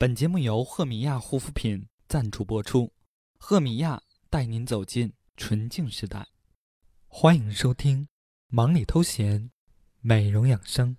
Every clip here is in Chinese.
本节目由赫米娅护肤品赞助播出，赫米娅带您走进纯净时代。欢迎收听《忙里偷闲，美容养生》。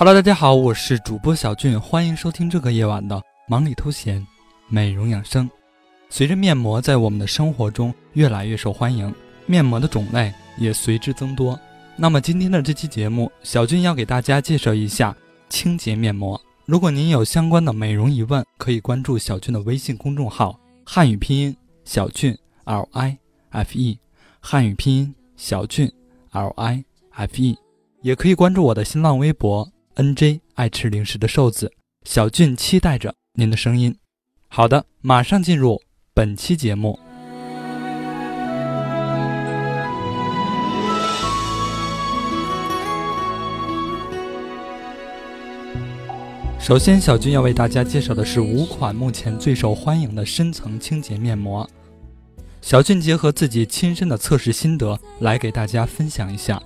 Hello，大家好，我是主播小俊，欢迎收听这个夜晚的忙里偷闲，美容养生。随着面膜在我们的生活中越来越受欢迎，面膜的种类也随之增多。那么今天的这期节目，小俊要给大家介绍一下清洁面膜。如果您有相关的美容疑问，可以关注小俊的微信公众号“汉语拼音小俊 L I F E”，汉语拼音小俊 L I F E，也可以关注我的新浪微博。N J 爱吃零食的瘦子小俊期待着您的声音。好的，马上进入本期节目。首先，小俊要为大家介绍的是五款目前最受欢迎的深层清洁面膜。小俊结合自己亲身的测试心得来给大家分享一下。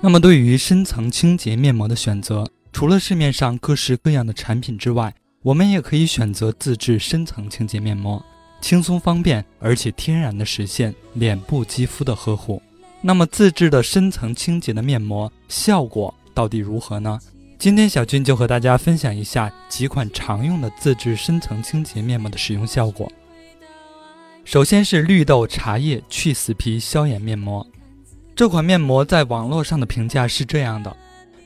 那么，对于深层清洁面膜的选择，除了市面上各式各样的产品之外，我们也可以选择自制深层清洁面膜，轻松方便，而且天然的实现脸部肌肤的呵护。那么，自制的深层清洁的面膜效果到底如何呢？今天小军就和大家分享一下几款常用的自制深层清洁面膜的使用效果。首先是绿豆茶叶去死皮消炎面膜。这款面膜在网络上的评价是这样的：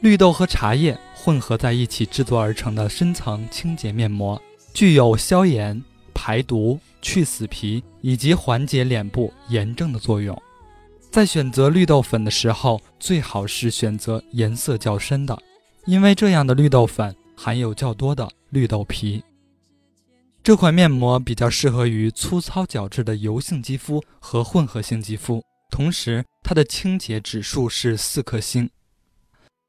绿豆和茶叶混合在一起制作而成的深层清洁面膜，具有消炎、排毒、去死皮以及缓解脸部炎症的作用。在选择绿豆粉的时候，最好是选择颜色较深的，因为这样的绿豆粉含有较多的绿豆皮。这款面膜比较适合于粗糙角质的油性肌肤和混合性肌肤。同时，它的清洁指数是四颗星。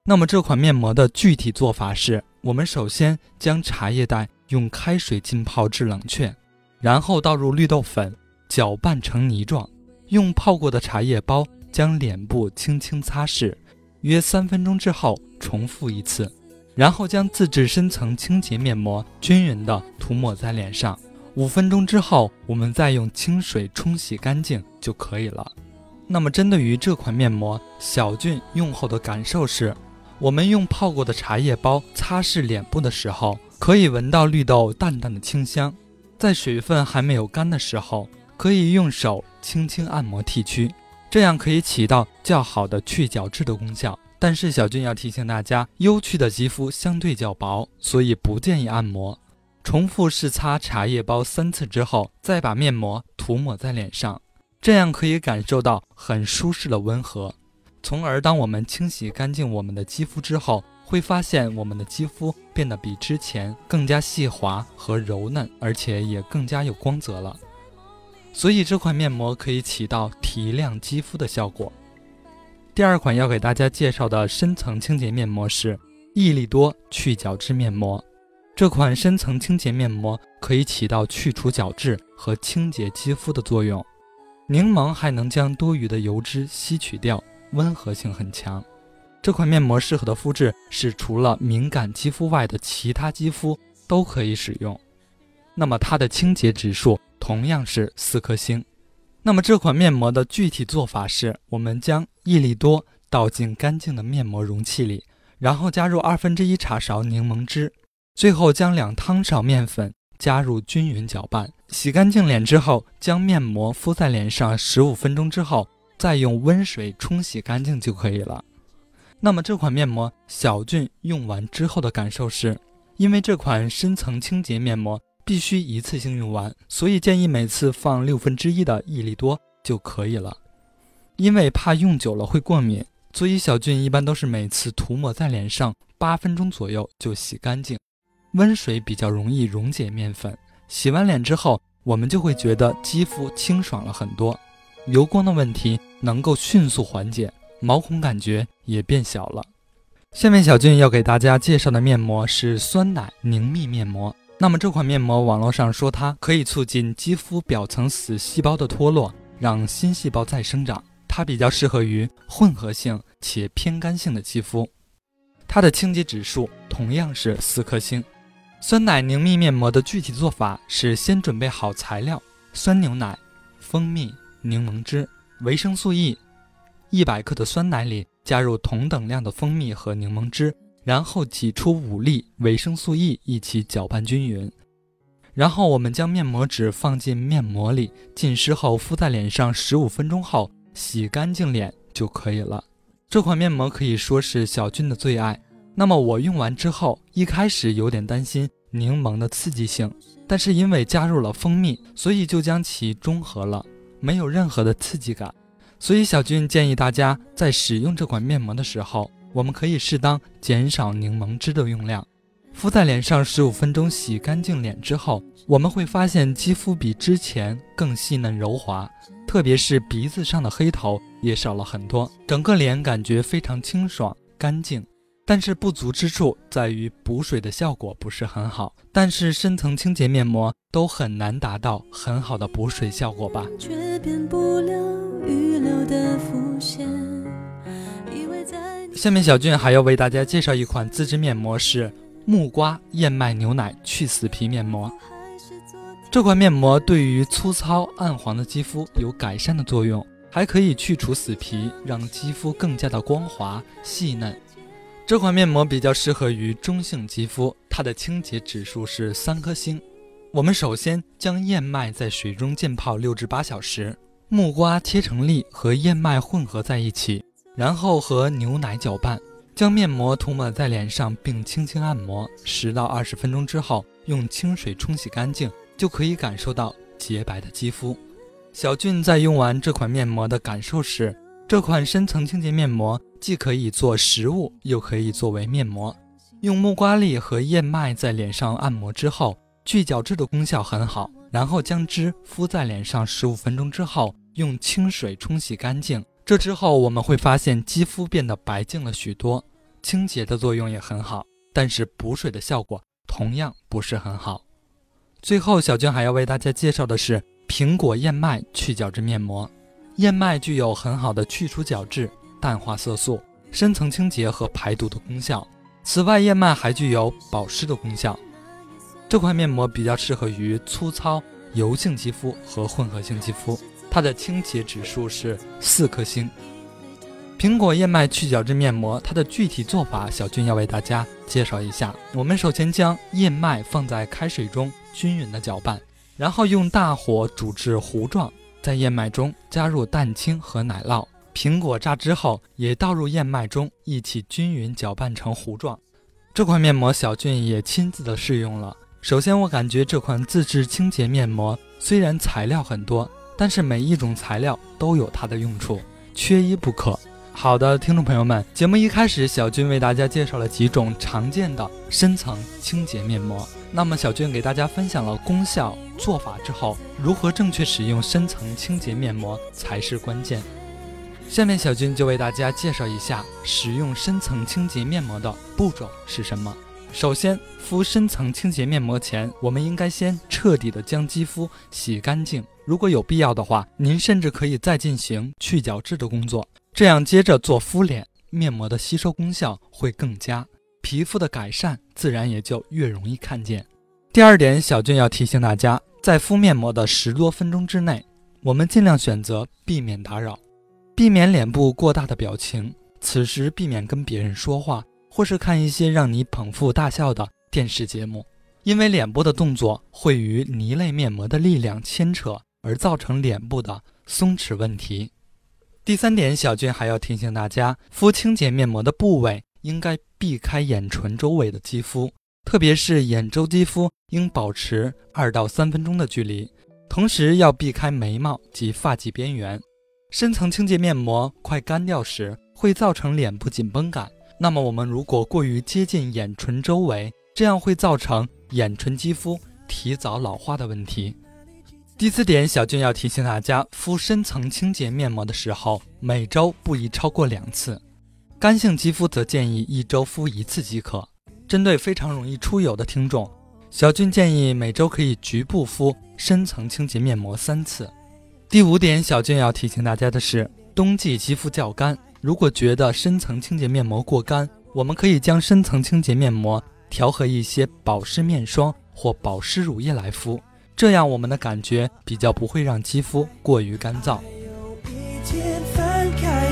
那么这款面膜的具体做法是：我们首先将茶叶袋用开水浸泡至冷却，然后倒入绿豆粉，搅拌成泥状，用泡过的茶叶包将脸部轻轻擦拭，约三分钟之后重复一次，然后将自制深层清洁面膜均匀地涂抹在脸上。五分钟之后，我们再用清水冲洗干净就可以了。那么，针对于这款面膜，小俊用后的感受是：我们用泡过的茶叶包擦拭脸部的时候，可以闻到绿豆淡淡的清香。在水分还没有干的时候，可以用手轻轻按摩剃须，这样可以起到较好的去角质的功效。但是，小俊要提醒大家，幽区的肌肤相对较薄，所以不建议按摩。重复试擦茶叶包三次之后，再把面膜涂抹在脸上。这样可以感受到很舒适的温和，从而当我们清洗干净我们的肌肤之后，会发现我们的肌肤变得比之前更加细滑和柔嫩，而且也更加有光泽了。所以这款面膜可以起到提亮肌肤的效果。第二款要给大家介绍的深层清洁面膜是益力多去角质面膜。这款深层清洁面膜可以起到去除角质和清洁肌肤的作用。柠檬还能将多余的油脂吸取掉，温和性很强。这款面膜适合的肤质是除了敏感肌肤外的其他肌肤都可以使用。那么它的清洁指数同样是四颗星。那么这款面膜的具体做法是：我们将益力多倒进干净的面膜容器里，然后加入二分之一茶勺柠檬汁，最后将两汤勺面粉。加入均匀搅拌，洗干净脸之后，将面膜敷在脸上十五分钟之后，再用温水冲洗干净就可以了。那么这款面膜小俊用完之后的感受是，因为这款深层清洁面膜必须一次性用完，所以建议每次放六分之一的益力多就可以了。因为怕用久了会过敏，所以小俊一般都是每次涂抹在脸上八分钟左右就洗干净。温水比较容易溶解面粉，洗完脸之后，我们就会觉得肌肤清爽了很多，油光的问题能够迅速缓解，毛孔感觉也变小了。下面小俊要给大家介绍的面膜是酸奶凝密面膜。那么这款面膜，网络上说它可以促进肌肤表层死细胞的脱落，让新细胞再生长。它比较适合于混合性且偏干性的肌肤。它的清洁指数同样是四颗星。酸奶凝蜜面膜的具体做法是：先准备好材料，酸牛奶、蜂蜜、柠檬汁、维生素 E。一百克的酸奶里加入同等量的蜂蜜和柠檬汁。然后挤出五粒维生素 E，一起搅拌均匀。然后我们将面膜纸放进面膜里，浸湿后敷在脸上十五分钟后洗干净脸就可以了。这款面膜可以说是小俊的最爱。那么我用完之后，一开始有点担心柠檬的刺激性，但是因为加入了蜂蜜，所以就将其中和了，没有任何的刺激感。所以小俊建议大家在使用这款面膜的时候。我们可以适当减少柠檬汁的用量，敷在脸上十五分钟，洗干净脸之后，我们会发现肌肤比之前更细嫩柔滑，特别是鼻子上的黑头也少了很多，整个脸感觉非常清爽干净。但是不足之处在于补水的效果不是很好，但是深层清洁面膜都很难达到很好的补水效果吧。却变不了预留的伏线。下面小俊还要为大家介绍一款自制面膜，是木瓜燕麦牛奶去死皮面膜。这款面膜对于粗糙暗黄的肌肤有改善的作用，还可以去除死皮，让肌肤更加的光滑细嫩。这款面膜比较适合于中性肌肤，它的清洁指数是三颗星。我们首先将燕麦在水中浸泡六至八小时，木瓜切成粒和燕麦混合在一起。然后和牛奶搅拌，将面膜涂抹在脸上，并轻轻按摩。十到二十分钟之后，用清水冲洗干净，就可以感受到洁白的肌肤。小俊在用完这款面膜的感受是，这款深层清洁面膜既可以做食物，又可以作为面膜。用木瓜粒和燕麦在脸上按摩之后，去角质的功效很好。然后将汁敷在脸上十五分钟之后，用清水冲洗干净。这之后，我们会发现肌肤变得白净了许多，清洁的作用也很好，但是补水的效果同样不是很好。最后，小娟还要为大家介绍的是苹果燕麦去角质面膜。燕麦具有很好的去除角质、淡化色素、深层清洁和排毒的功效。此外，燕麦还具有保湿的功效。这款面膜比较适合于粗糙油性肌肤和混合性肌肤。它的清洁指数是四颗星。苹果燕麦去角质面膜，它的具体做法，小军要为大家介绍一下。我们首先将燕麦放在开水中均匀的搅拌，然后用大火煮至糊状，在燕麦中加入蛋清和奶酪。苹果榨汁后也倒入燕麦中，一起均匀搅拌成糊状。这款面膜小俊也亲自的试用了。首先，我感觉这款自制清洁面膜虽然材料很多。但是每一种材料都有它的用处，缺一不可。好的，听众朋友们，节目一开始，小俊为大家介绍了几种常见的深层清洁面膜。那么，小俊给大家分享了功效、做法之后，如何正确使用深层清洁面膜才是关键。下面，小军就为大家介绍一下使用深层清洁面膜的步骤是什么。首先，敷深层清洁面膜前，我们应该先彻底的将肌肤洗干净。如果有必要的话，您甚至可以再进行去角质的工作，这样接着做敷脸，面膜的吸收功效会更佳，皮肤的改善自然也就越容易看见。第二点，小俊要提醒大家，在敷面膜的十多分钟之内，我们尽量选择避免打扰，避免脸部过大的表情，此时避免跟别人说话，或是看一些让你捧腹大笑的电视节目，因为脸部的动作会与泥类面膜的力量牵扯。而造成脸部的松弛问题。第三点，小俊还要提醒大家，敷清洁面膜的部位应该避开眼唇周围的肌肤，特别是眼周肌肤应保持二到三分钟的距离，同时要避开眉毛及发际边缘。深层清洁面膜快干掉时，会造成脸部紧绷感。那么我们如果过于接近眼唇周围，这样会造成眼唇肌肤提早老化的问题。第四点，小俊要提醒大家，敷深层清洁面膜的时候，每周不宜超过两次。干性肌肤则建议一周敷一次即可。针对非常容易出油的听众，小俊建议每周可以局部敷深层清洁面膜三次。第五点，小俊要提醒大家的是，冬季肌肤较干。如果觉得深层清洁面膜过干，我们可以将深层清洁面膜调和一些保湿面霜或保湿乳液来敷，这样我们的感觉比较不会让肌肤过于干燥。还有一天翻开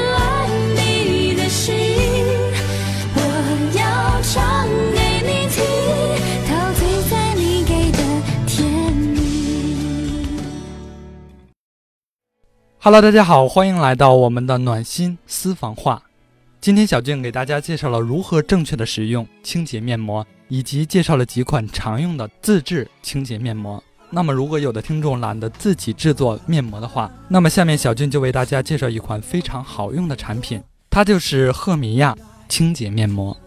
Hello，大家好，欢迎来到我们的暖心私房话。今天小俊给大家介绍了如何正确的使用清洁面膜，以及介绍了几款常用的自制清洁面膜。那么，如果有的听众懒得自己制作面膜的话，那么下面小俊就为大家介绍一款非常好用的产品，它就是赫米亚清洁面膜。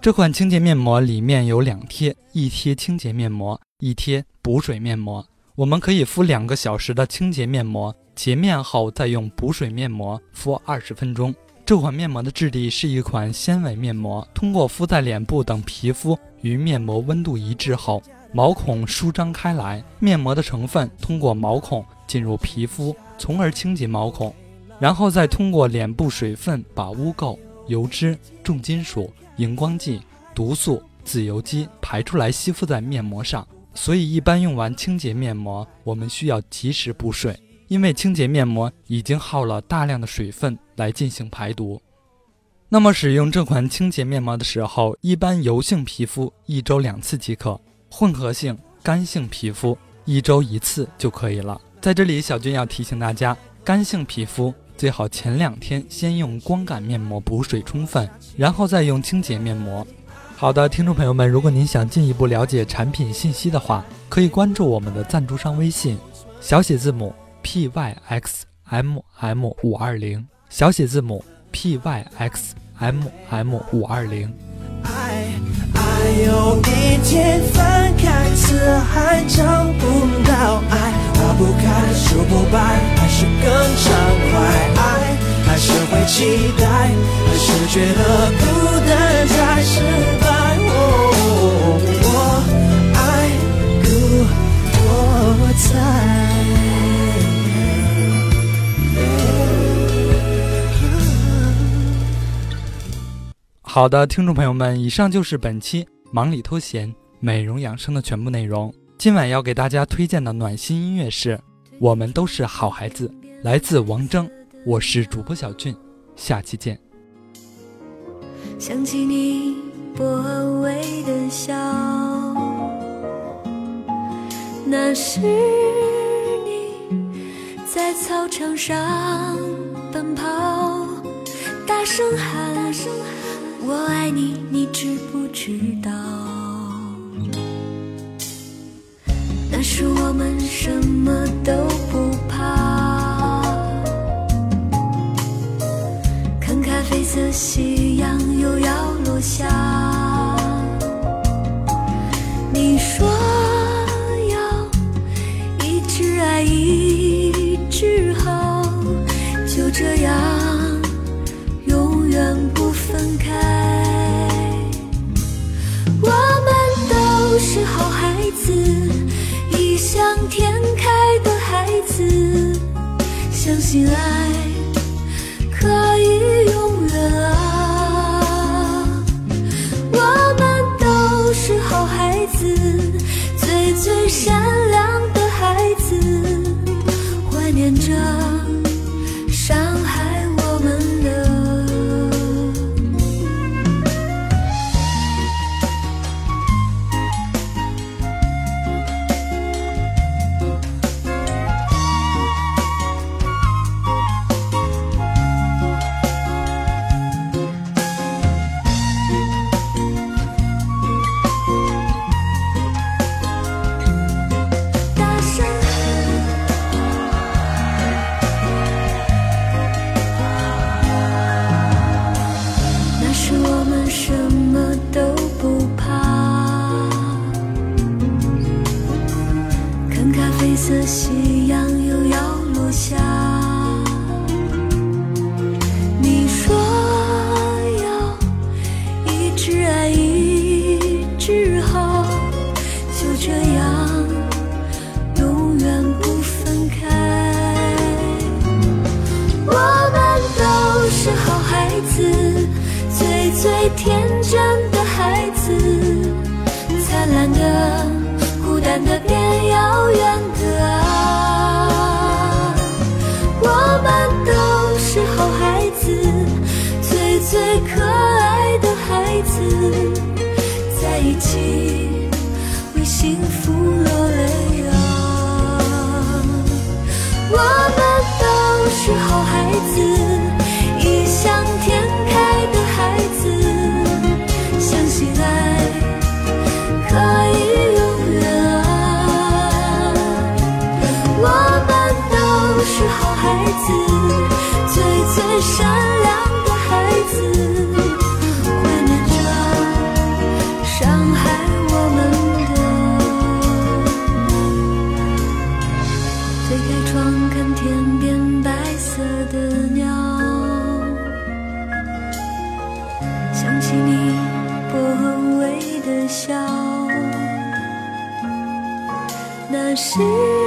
这款清洁面膜里面有两贴，一贴清洁面膜，一贴补水面膜。我们可以敷两个小时的清洁面膜，洁面后再用补水面膜敷二十分钟。这款面膜的质地是一款纤维面膜，通过敷在脸部等皮肤与面膜温度一致后，毛孔舒张开来，面膜的成分通过毛孔进入皮肤，从而清洁毛孔，然后再通过脸部水分把污垢、油脂、重金属、荧光剂、毒素、自由基排出来，吸附在面膜上。所以，一般用完清洁面膜，我们需要及时补水。因为清洁面膜已经耗了大量的水分来进行排毒，那么使用这款清洁面膜的时候，一般油性皮肤一周两次即可，混合性干性皮肤一周一次就可以了。在这里，小军要提醒大家，干性皮肤最好前两天先用光感面膜补水充分，然后再用清洁面膜。好的，听众朋友们，如果您想进一步了解产品信息的话，可以关注我们的赞助商微信，小写字母。P y x m m 五二零小写字母 p y x m m 五二零。爱爱有一天分开，似海找不到爱，花不开，树不白，还是更畅快。爱还是会期待，还是觉得孤单才是白。我爱故我在。好的，听众朋友们，以上就是本期忙里偷闲美容养生的全部内容。今晚要给大家推荐的暖心音乐是《我们都是好孩子》，来自王铮。我是主播小俊，下期见。想起你薄微的笑，那是你在操场上奔跑，大声喊。我爱你，你知不知道？那时我们什么都不怕，看咖啡色夕像天开的孩子，相信爱最善良的孩子，怀念着伤害我们的。推开窗看天边白色的鸟，想起你薄的笑，那是。